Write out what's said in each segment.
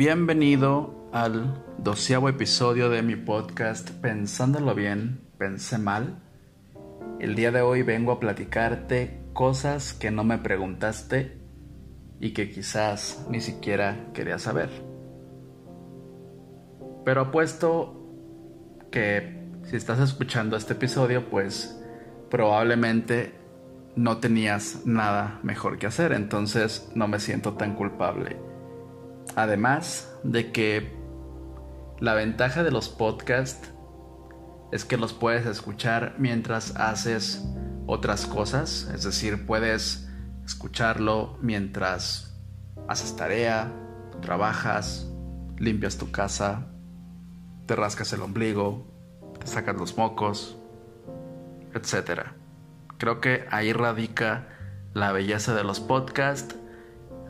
Bienvenido al doceavo episodio de mi podcast Pensándolo bien, pensé mal. El día de hoy vengo a platicarte cosas que no me preguntaste y que quizás ni siquiera querías saber. Pero apuesto que si estás escuchando este episodio, pues probablemente no tenías nada mejor que hacer, entonces no me siento tan culpable. Además de que la ventaja de los podcasts es que los puedes escuchar mientras haces otras cosas, es decir, puedes escucharlo mientras haces tarea, trabajas, limpias tu casa, te rascas el ombligo, te sacas los mocos, etc. Creo que ahí radica la belleza de los podcasts,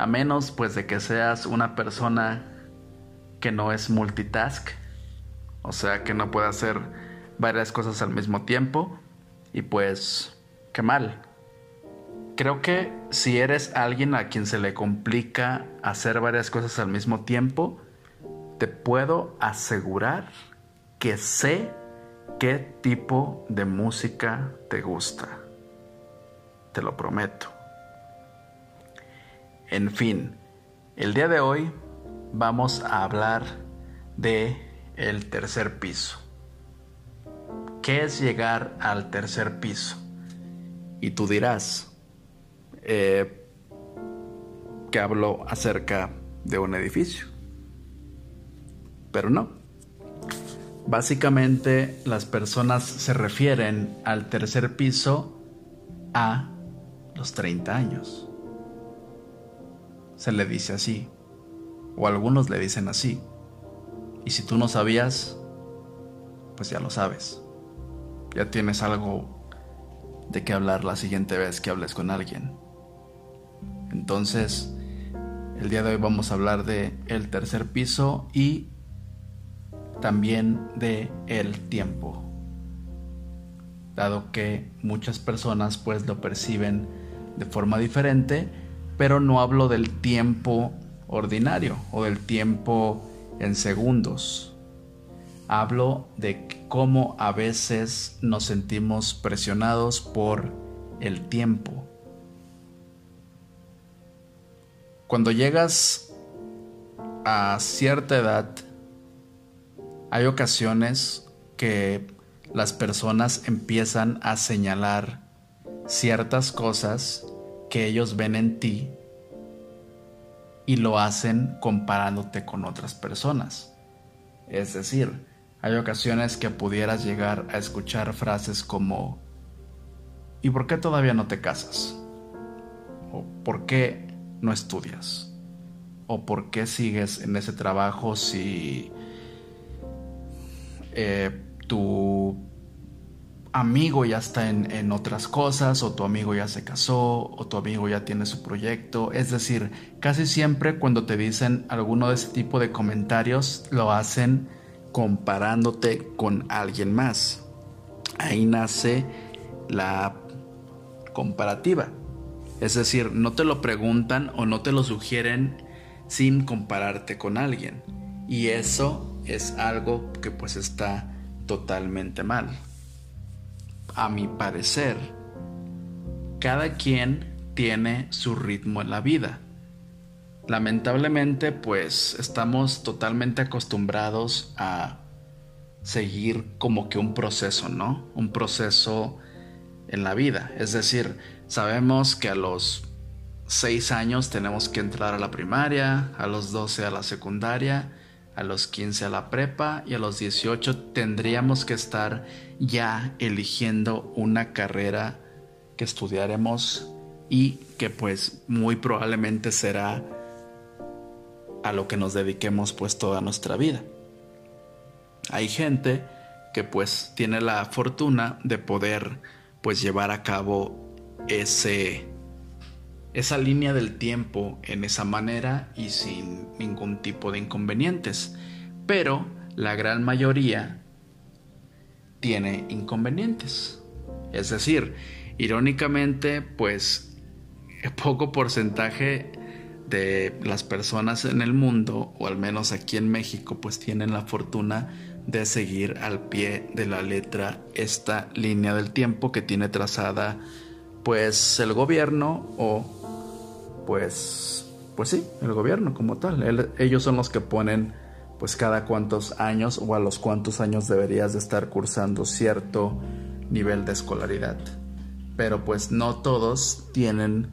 a menos pues de que seas una persona que no es multitask, o sea que no puede hacer varias cosas al mismo tiempo y pues qué mal. Creo que si eres alguien a quien se le complica hacer varias cosas al mismo tiempo, te puedo asegurar que sé qué tipo de música te gusta. Te lo prometo. En fin, el día de hoy vamos a hablar de el tercer piso. ¿Qué es llegar al tercer piso? Y tú dirás eh, que hablo acerca de un edificio. Pero no. Básicamente las personas se refieren al tercer piso a los 30 años. Se le dice así, o algunos le dicen así. Y si tú no sabías, pues ya lo sabes ya tienes algo de qué hablar la siguiente vez que hables con alguien. Entonces, el día de hoy vamos a hablar de el tercer piso y también de el tiempo. Dado que muchas personas pues lo perciben de forma diferente, pero no hablo del tiempo ordinario o del tiempo en segundos. Hablo de cómo a veces nos sentimos presionados por el tiempo. Cuando llegas a cierta edad, hay ocasiones que las personas empiezan a señalar ciertas cosas que ellos ven en ti y lo hacen comparándote con otras personas. Es decir, hay ocasiones que pudieras llegar a escuchar frases como ¿Y por qué todavía no te casas? ¿O por qué no estudias? ¿O por qué sigues en ese trabajo si eh, tu amigo ya está en, en, otras cosas, o tu amigo ya se casó, o tu amigo ya tiene su proyecto. Es decir, casi siempre cuando te dicen alguno de ese tipo de comentarios, lo hacen comparándote con alguien más. Ahí nace la comparativa. Es decir, no te lo preguntan o no te lo sugieren sin compararte con alguien. Y eso es algo que pues está totalmente mal. A mi parecer, cada quien tiene su ritmo en la vida lamentablemente pues estamos totalmente acostumbrados a seguir como que un proceso, ¿no? Un proceso en la vida. Es decir, sabemos que a los 6 años tenemos que entrar a la primaria, a los 12 a la secundaria, a los 15 a la prepa y a los 18 tendríamos que estar ya eligiendo una carrera que estudiaremos y que pues muy probablemente será a lo que nos dediquemos pues toda nuestra vida. Hay gente que pues tiene la fortuna de poder pues llevar a cabo ese esa línea del tiempo en esa manera y sin ningún tipo de inconvenientes. Pero la gran mayoría tiene inconvenientes. Es decir, irónicamente, pues poco porcentaje de las personas en el mundo, o al menos aquí en México, pues tienen la fortuna de seguir al pie de la letra esta línea del tiempo que tiene trazada pues el gobierno o pues pues sí, el gobierno como tal. ellos son los que ponen pues cada cuántos años o a los cuántos años deberías de estar cursando cierto nivel de escolaridad. Pero pues no todos tienen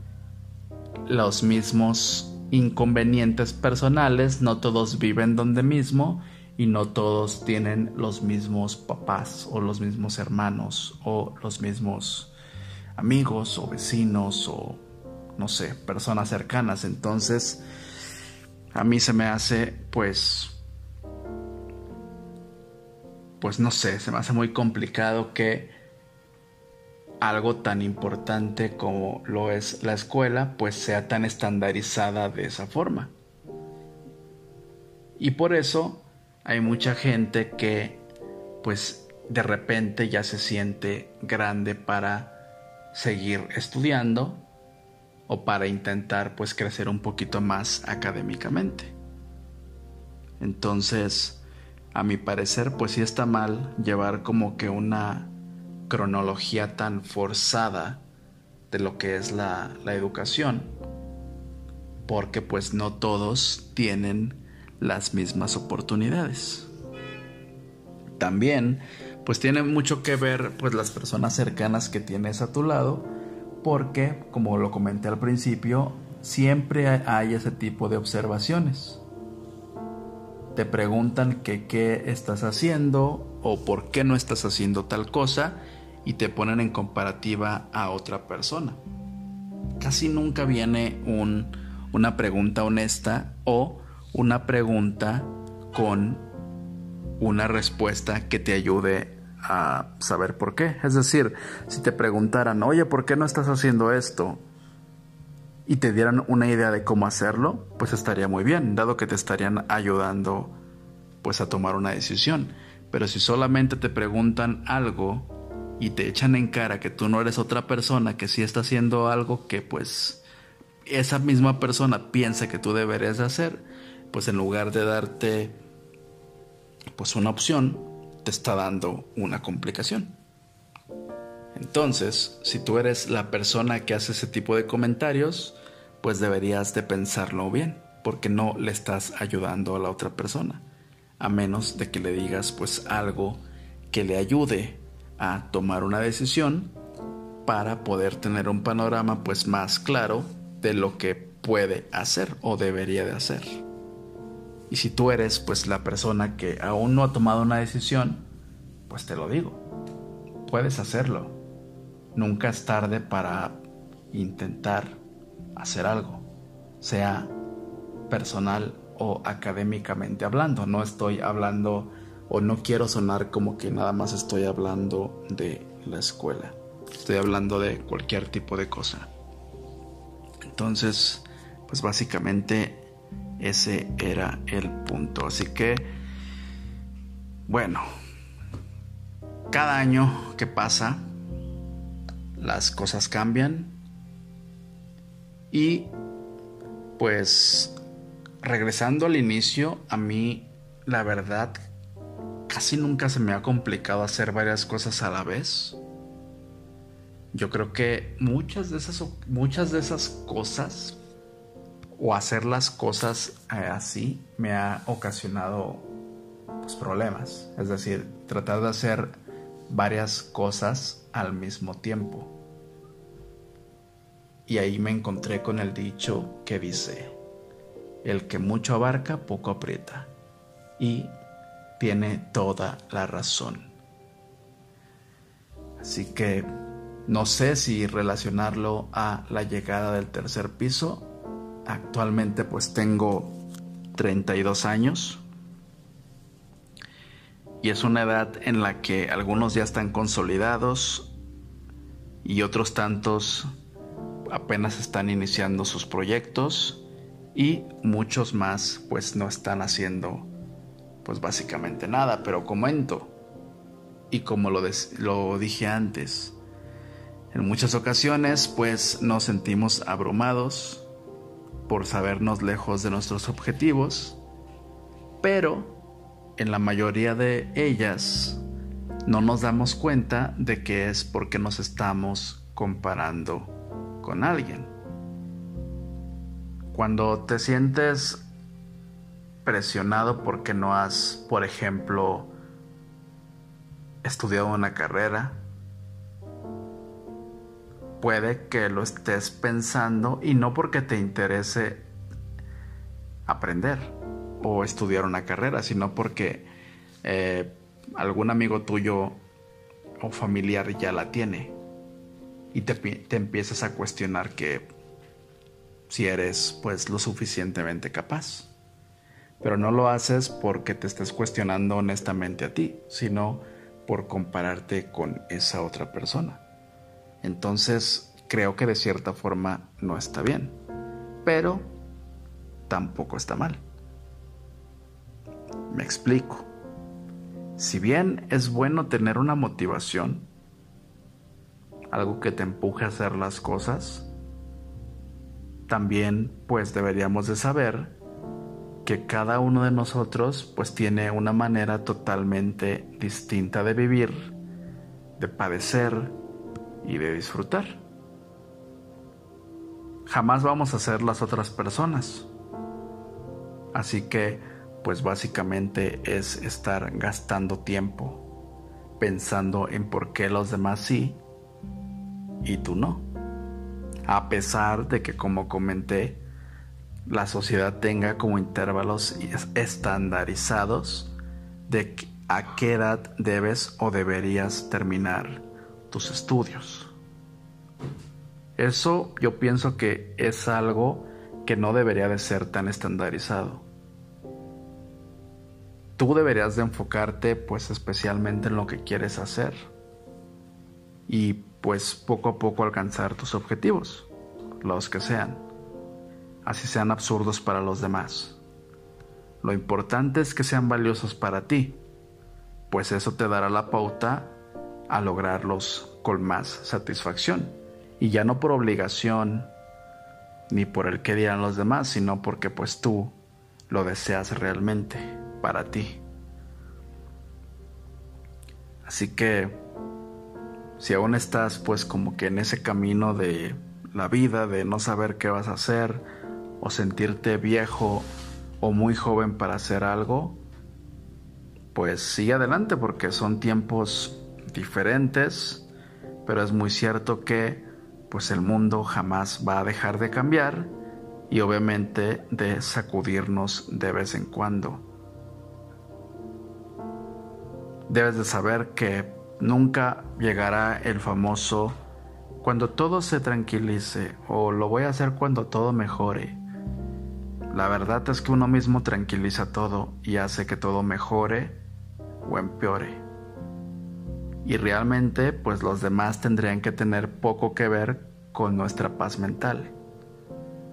los mismos inconvenientes personales, no todos viven donde mismo y no todos tienen los mismos papás o los mismos hermanos o los mismos amigos o vecinos o no sé, personas cercanas. Entonces, a mí se me hace pues pues no sé, se me hace muy complicado que algo tan importante como lo es la escuela pues sea tan estandarizada de esa forma. Y por eso hay mucha gente que pues de repente ya se siente grande para seguir estudiando o para intentar pues crecer un poquito más académicamente. Entonces, a mi parecer pues sí está mal llevar como que una cronología tan forzada de lo que es la, la educación, porque pues no todos tienen las mismas oportunidades. También, pues tiene mucho que ver pues las personas cercanas que tienes a tu lado, porque como lo comenté al principio, siempre hay ese tipo de observaciones. Te preguntan qué estás haciendo o por qué no estás haciendo tal cosa y te ponen en comparativa a otra persona. Casi nunca viene un, una pregunta honesta o una pregunta con una respuesta que te ayude a saber por qué. Es decir, si te preguntaran, oye, ¿por qué no estás haciendo esto? Y te dieran una idea de cómo hacerlo, pues estaría muy bien, dado que te estarían ayudando pues a tomar una decisión. Pero si solamente te preguntan algo y te echan en cara que tú no eres otra persona que sí está haciendo algo que pues esa misma persona piensa que tú deberías hacer, pues en lugar de darte pues una opción, te está dando una complicación. Entonces, si tú eres la persona que hace ese tipo de comentarios, pues deberías de pensarlo bien, porque no le estás ayudando a la otra persona, a menos de que le digas pues algo que le ayude a tomar una decisión para poder tener un panorama pues más claro de lo que puede hacer o debería de hacer. Y si tú eres pues la persona que aún no ha tomado una decisión, pues te lo digo, puedes hacerlo. Nunca es tarde para intentar hacer algo, sea personal o académicamente hablando. No estoy hablando o no quiero sonar como que nada más estoy hablando de la escuela. Estoy hablando de cualquier tipo de cosa. Entonces, pues básicamente ese era el punto. Así que, bueno, cada año que pasa, las cosas cambian y pues regresando al inicio, a mí la verdad casi nunca se me ha complicado hacer varias cosas a la vez. Yo creo que muchas de esas, muchas de esas cosas o hacer las cosas eh, así me ha ocasionado pues, problemas. Es decir, tratar de hacer varias cosas al mismo tiempo. Y ahí me encontré con el dicho que dice, el que mucho abarca, poco aprieta. Y tiene toda la razón. Así que no sé si relacionarlo a la llegada del tercer piso Actualmente pues tengo 32 años. Y es una edad en la que algunos ya están consolidados y otros tantos apenas están iniciando sus proyectos y muchos más pues no están haciendo pues básicamente nada, pero comento y como lo, lo dije antes, en muchas ocasiones pues nos sentimos abrumados por sabernos lejos de nuestros objetivos, pero en la mayoría de ellas no nos damos cuenta de que es porque nos estamos comparando con alguien. Cuando te sientes presionado porque no has, por ejemplo, estudiado una carrera, puede que lo estés pensando y no porque te interese aprender o estudiar una carrera, sino porque eh, algún amigo tuyo o familiar ya la tiene y te, te empiezas a cuestionar que si eres pues lo suficientemente capaz. Pero no lo haces porque te estés cuestionando honestamente a ti, sino por compararte con esa otra persona. Entonces creo que de cierta forma no está bien, pero tampoco está mal. Me explico. Si bien es bueno tener una motivación, algo que te empuje a hacer las cosas, también pues deberíamos de saber que cada uno de nosotros pues tiene una manera totalmente distinta de vivir, de padecer y de disfrutar. Jamás vamos a ser las otras personas. Así que pues básicamente es estar gastando tiempo pensando en por qué los demás sí y tú no. A pesar de que como comenté, la sociedad tenga como intervalos estandarizados de a qué edad debes o deberías terminar tus estudios. Eso yo pienso que es algo que no debería de ser tan estandarizado. Tú deberías de enfocarte pues especialmente en lo que quieres hacer y pues poco a poco alcanzar tus objetivos, los que sean así sean absurdos para los demás. Lo importante es que sean valiosos para ti, pues eso te dará la pauta a lograrlos con más satisfacción. Y ya no por obligación ni por el que dirán los demás, sino porque pues tú lo deseas realmente para ti. Así que si aún estás pues como que en ese camino de la vida, de no saber qué vas a hacer, o sentirte viejo o muy joven para hacer algo, pues sigue adelante porque son tiempos diferentes, pero es muy cierto que pues el mundo jamás va a dejar de cambiar y obviamente de sacudirnos de vez en cuando. Debes de saber que nunca llegará el famoso cuando todo se tranquilice o lo voy a hacer cuando todo mejore. La verdad es que uno mismo tranquiliza todo y hace que todo mejore o empeore. Y realmente, pues los demás tendrían que tener poco que ver con nuestra paz mental.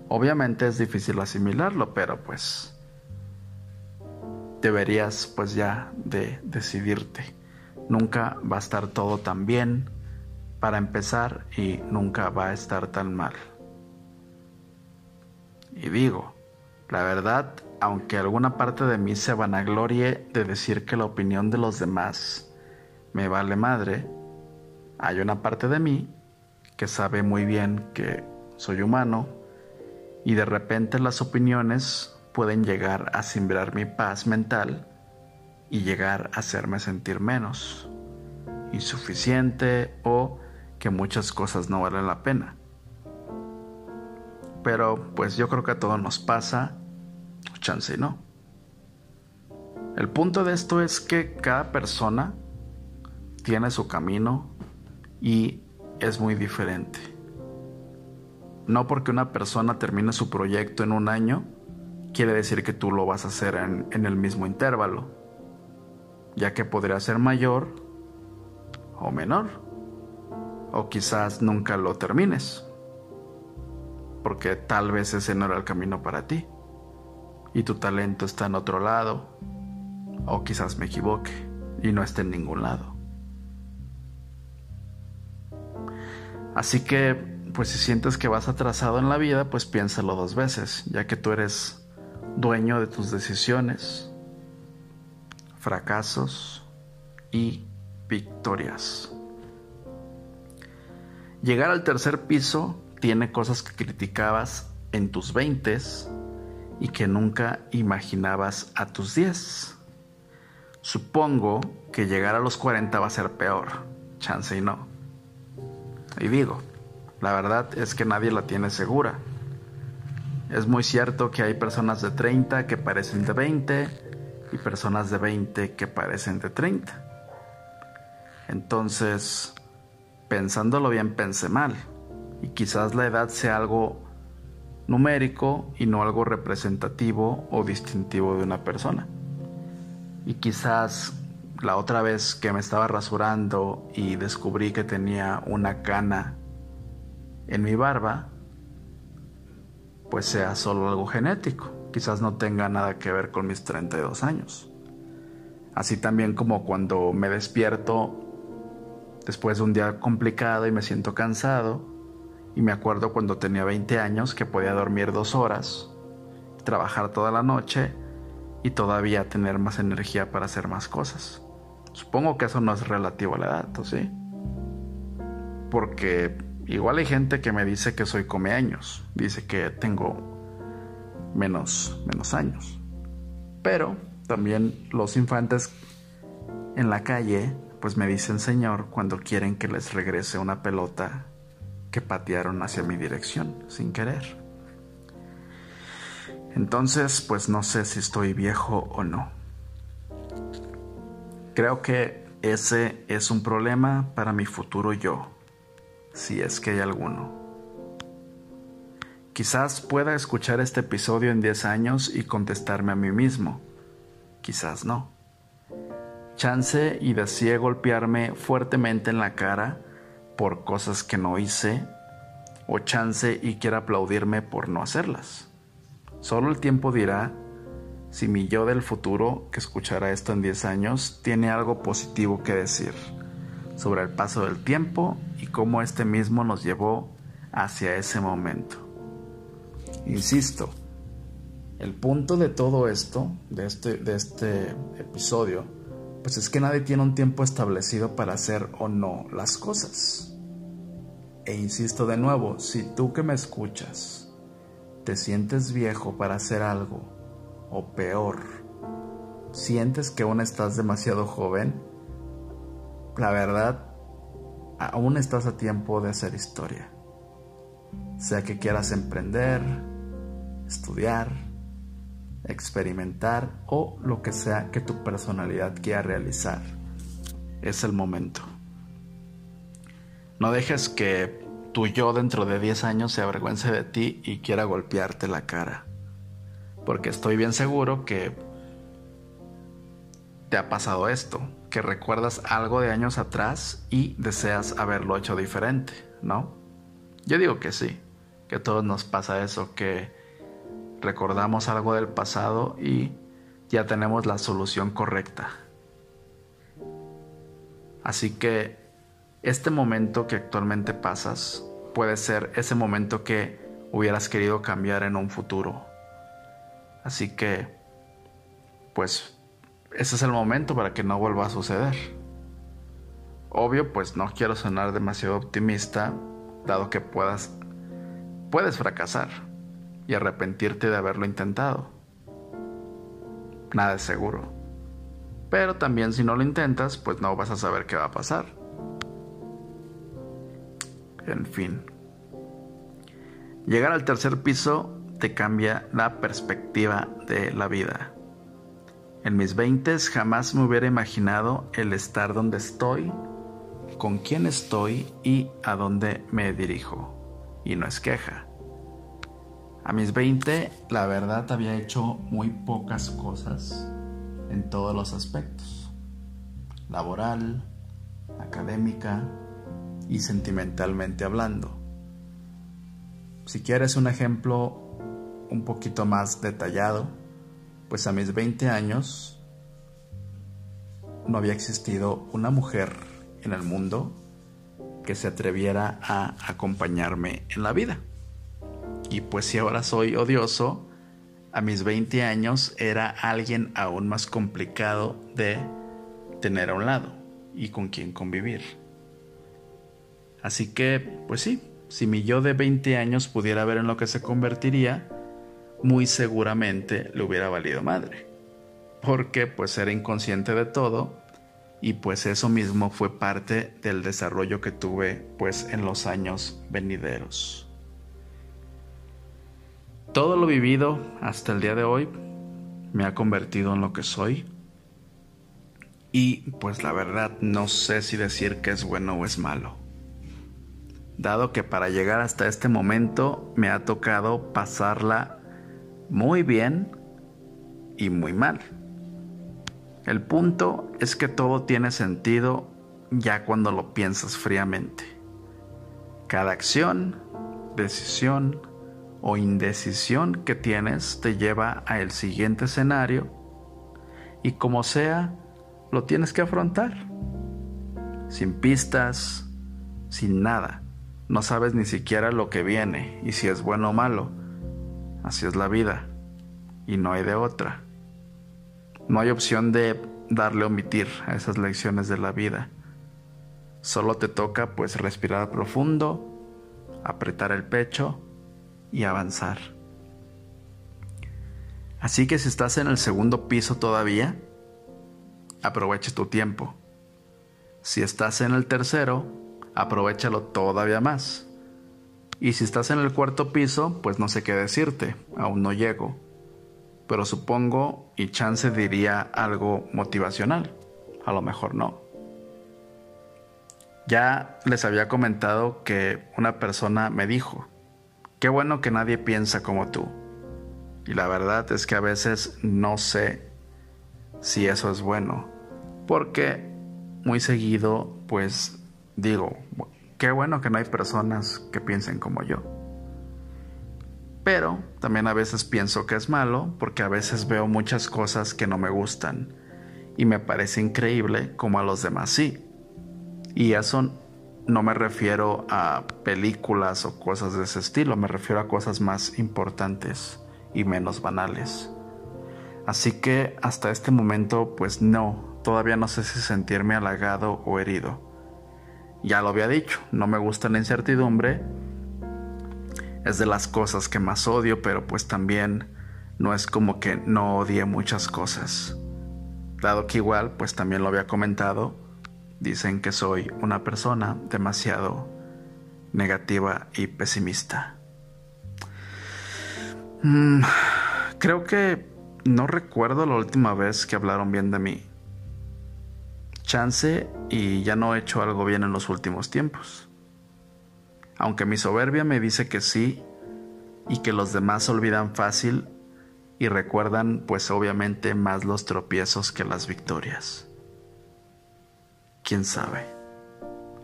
Obviamente es difícil asimilarlo, pero pues deberías pues ya de decidirte. Nunca va a estar todo tan bien para empezar y nunca va a estar tan mal. Y digo, la verdad, aunque alguna parte de mí se vanaglorie de decir que la opinión de los demás me vale madre, hay una parte de mí que sabe muy bien que soy humano y de repente las opiniones pueden llegar a simbrar mi paz mental y llegar a hacerme sentir menos, insuficiente o que muchas cosas no valen la pena. Pero pues yo creo que a todos nos pasa, chance no. El punto de esto es que cada persona tiene su camino y es muy diferente. No porque una persona termine su proyecto en un año, quiere decir que tú lo vas a hacer en, el mismo intervalo, ya que podría ser mayor o menor, o quizás nunca lo termines porque tal vez ese no era el camino para ti y tu talento está en otro lado o quizás me equivoque y no esté en ningún lado. Así que pues si sientes que vas atrasado en la vida, pues piénsalo dos veces, ya que tú eres dueño de tus decisiones, fracasos y victorias. Llegar al tercer piso tiene cosas que criticabas en tus veintes y que nunca imaginabas a tus diez. Supongo que llegar a los 40 va a ser peor, chance y no. Y digo, la verdad es que nadie la tiene segura. Es muy cierto que hay personas de 30 que parecen de 20 y personas de 20 que parecen de 30. Entonces, pensándolo bien, pensé mal. Y quizás la edad sea algo numérico y no algo representativo o distintivo de una persona. Y quizás la otra vez que me estaba rasurando y descubrí que tenía una cana en mi barba, pues sea solo algo genético. Quizás no tenga nada que ver con mis 32 años. Así también como cuando me despierto después de un día complicado y me siento cansado, y me acuerdo cuando tenía 20 años que podía dormir dos horas, trabajar toda la noche y todavía tener más energía para hacer más cosas. Supongo que eso no es relativo a la edad, sí? Porque igual hay gente que me dice que soy come años, dice que tengo menos, menos años. Pero también los infantes en la calle pues me dicen Señor cuando quieren que les regrese una pelota que patearon hacia mi dirección sin querer. Entonces, pues no sé si estoy viejo o no. Creo que ese es un problema para mi futuro yo, si es que hay alguno. Quizás pueda escuchar este episodio en 10 años y contestarme a mí mismo. Quizás no. Chance y decía golpearme fuertemente en la cara por cosas que no hice, o chance y quiera aplaudirme por no hacerlas. Solo el tiempo dirá si mi yo del futuro, que escuchará esto en 10 años, tiene algo positivo que decir sobre el paso del tiempo y cómo este mismo nos llevó hacia ese momento. Insisto, el punto de todo esto, de este, de este episodio, pues es que nadie tiene un tiempo establecido para hacer o no las cosas. E insisto de nuevo, si tú que me escuchas te sientes viejo para hacer algo, o peor, sientes que aún estás demasiado joven, la verdad, aún estás a tiempo de hacer historia. Sea que quieras emprender, estudiar, experimentar o lo que sea que tu personalidad quiera realizar. Es el momento. No dejes que tu yo dentro de 10 años se avergüence de ti y quiera golpearte la cara porque estoy bien seguro que te ha pasado esto, que recuerdas algo de años atrás y deseas haberlo hecho diferente, ¿no? Yo digo que sí, que a todos nos pasa eso, que recordamos algo del pasado y ya tenemos la solución correcta. Así que este momento que actualmente pasas puede ser ese momento que hubieras querido cambiar en un futuro Así que, pues, ese es el momento para que no vuelva a suceder. Obvio, pues no quiero sonar demasiado optimista, dado que puedas, puedes fracasar y arrepentirte de haberlo intentado. Nada es seguro. Pero también si no lo intentas, pues no vas a saber qué va a pasar. En fin. Llegar al tercer piso te cambia la perspectiva de la vida. En mis veintes jamás me hubiera imaginado el estar donde estoy, con quién estoy y a dónde me dirijo. Y no es queja. A mis 20, la verdad, había hecho muy pocas cosas en todos los aspectos. Laboral, académica y sentimentalmente hablando. Si quieres un ejemplo un poquito más detallado, pues a mis 20 años no había existido una mujer en el mundo que se atreviera a acompañarme en la vida. Y pues si ahora soy odioso, a mis 20 años era alguien aún más complicado de tener a un lado y con quien convivir. Así que, pues sí, si mi yo de 20 años pudiera ver en lo que se convertiría, muy seguramente le hubiera valido madre. Porque pues era inconsciente de todo y pues eso mismo fue parte del desarrollo que tuve pues en los años venideros. Todo lo vivido hasta el día de hoy me ha convertido en lo que soy y pues la verdad no sé si decir que es bueno o es malo. Dado que para llegar hasta este momento me ha tocado pasarla muy bien y muy mal. El punto es que todo tiene sentido ya cuando lo piensas fríamente. Cada acción, decisión o indecisión que tienes te lleva a el siguiente escenario y como sea, lo tienes que afrontar. Sin pistas, sin nada. No sabes ni siquiera lo que viene y si es bueno o malo. Así es la vida y no hay de otra. No hay opción de darle omitir a esas lecciones de la vida. Solo te toca pues respirar profundo, apretar el pecho y avanzar. Así que si estás en el segundo piso todavía, aprovecha tu tiempo. Si estás en el tercero, aprovechalo todavía más. Y si estás en el cuarto piso, pues no sé qué decirte, aún no llego pero supongo y chance diría algo motivacional. A lo mejor no. Ya les había comentado que una persona me dijo, qué bueno que nadie piensa como tú. Y la verdad es que a veces no sé si eso es bueno, porque muy seguido pues digo, qué bueno que no hay personas que piensen como yo. Pero también a veces pienso que es malo porque a veces veo muchas cosas que no me gustan y me parece increíble como a los demás sí. Y eso no me refiero a películas o cosas de ese estilo, me refiero a cosas más importantes y menos banales. Así que hasta este momento pues no, todavía no sé si sentirme halagado o herido. Ya lo había dicho, no me gusta la incertidumbre es de las cosas que más odio, pero pues también no es como que no odie muchas cosas. Dado que igual, pues también lo había comentado, dicen que soy una persona demasiado negativa y pesimista. Mm, creo que no recuerdo la última vez que hablaron bien de mí. Chance y ya no he hecho algo bien en los últimos tiempos aunque mi soberbia me dice que sí y que los demás olvidan fácil y recuerdan pues obviamente más los tropiezos que las victorias. ¿Quién sabe?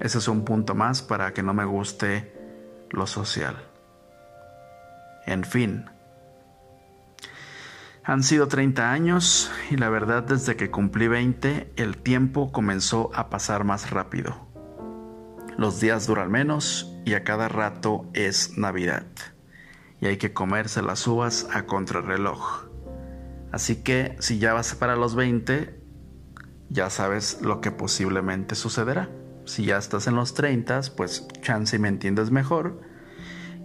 Ese es un punto más para que no me guste lo social. En fin, han sido 30 años y la verdad desde que cumplí 20 el tiempo comenzó a pasar más rápido. Los días duran menos y a cada rato es Navidad. Y hay que comerse las uvas a contrarreloj. Así que si ya vas para los 20, ya sabes lo que posiblemente sucederá. Si ya estás en los 30, pues chance y me entiendes mejor.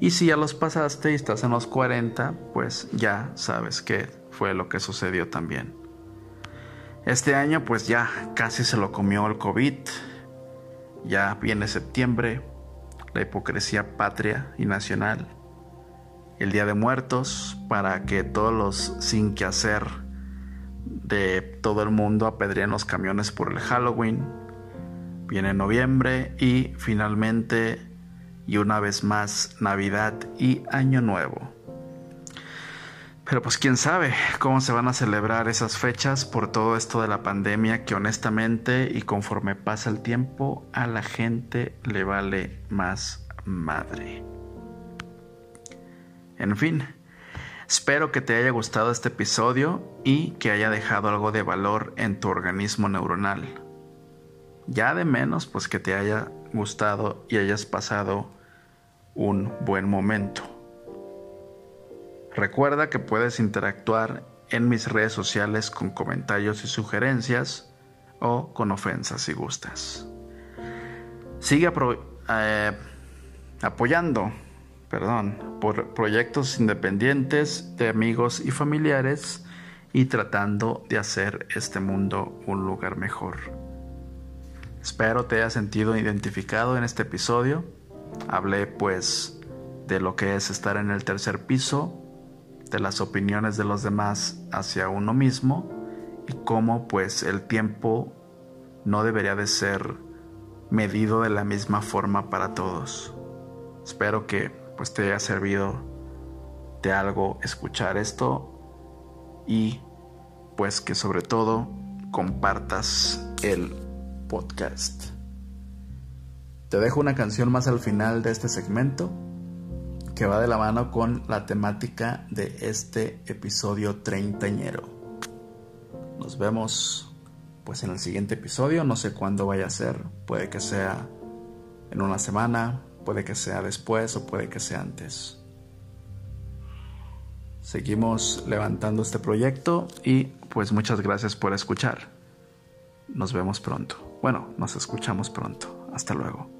Y si ya los pasaste y estás en los 40, pues ya sabes qué fue lo que sucedió también. Este año pues ya casi se lo comió el COVID ya viene septiembre, la hipocresía patria y nacional, el Día de Muertos, para que todos los sin que hacer de todo el mundo apedreen los camiones por el Halloween. Viene noviembre y finalmente, y una vez más, Navidad y Año Nuevo. Pero pues quién sabe cómo se van a celebrar esas fechas por todo esto de la pandemia que honestamente y conforme pasa el tiempo a la gente le vale más madre. En fin, espero que te haya gustado este episodio y que haya dejado algo de valor en tu organismo neuronal. Ya de menos, pues que te haya gustado y hayas pasado un buen momento. Recuerda que puedes interactuar en mis redes sociales con comentarios y sugerencias o con ofensas si gustas. Sigue eh, apoyando perdón, por proyectos independientes de amigos y familiares y tratando de hacer este mundo un lugar mejor. Espero te haya sentido identificado en este episodio. Hablé pues de lo que es estar en el tercer piso, de las opiniones de los demás hacia uno mismo y cómo pues el tiempo no debería de ser medido de la misma forma para todos. Espero que pues te haya servido de algo escuchar esto y pues que sobre todo compartas el podcast. Te dejo una canción más al final de este segmento que va de la mano con la temática de este episodio treintañero. Nos vemos pues en el siguiente episodio, no sé cuándo vaya a ser, puede que sea en una semana, puede que sea después o puede que sea antes. Seguimos levantando este proyecto y pues muchas gracias por escuchar. Nos vemos pronto. Bueno, nos escuchamos pronto. Hasta luego.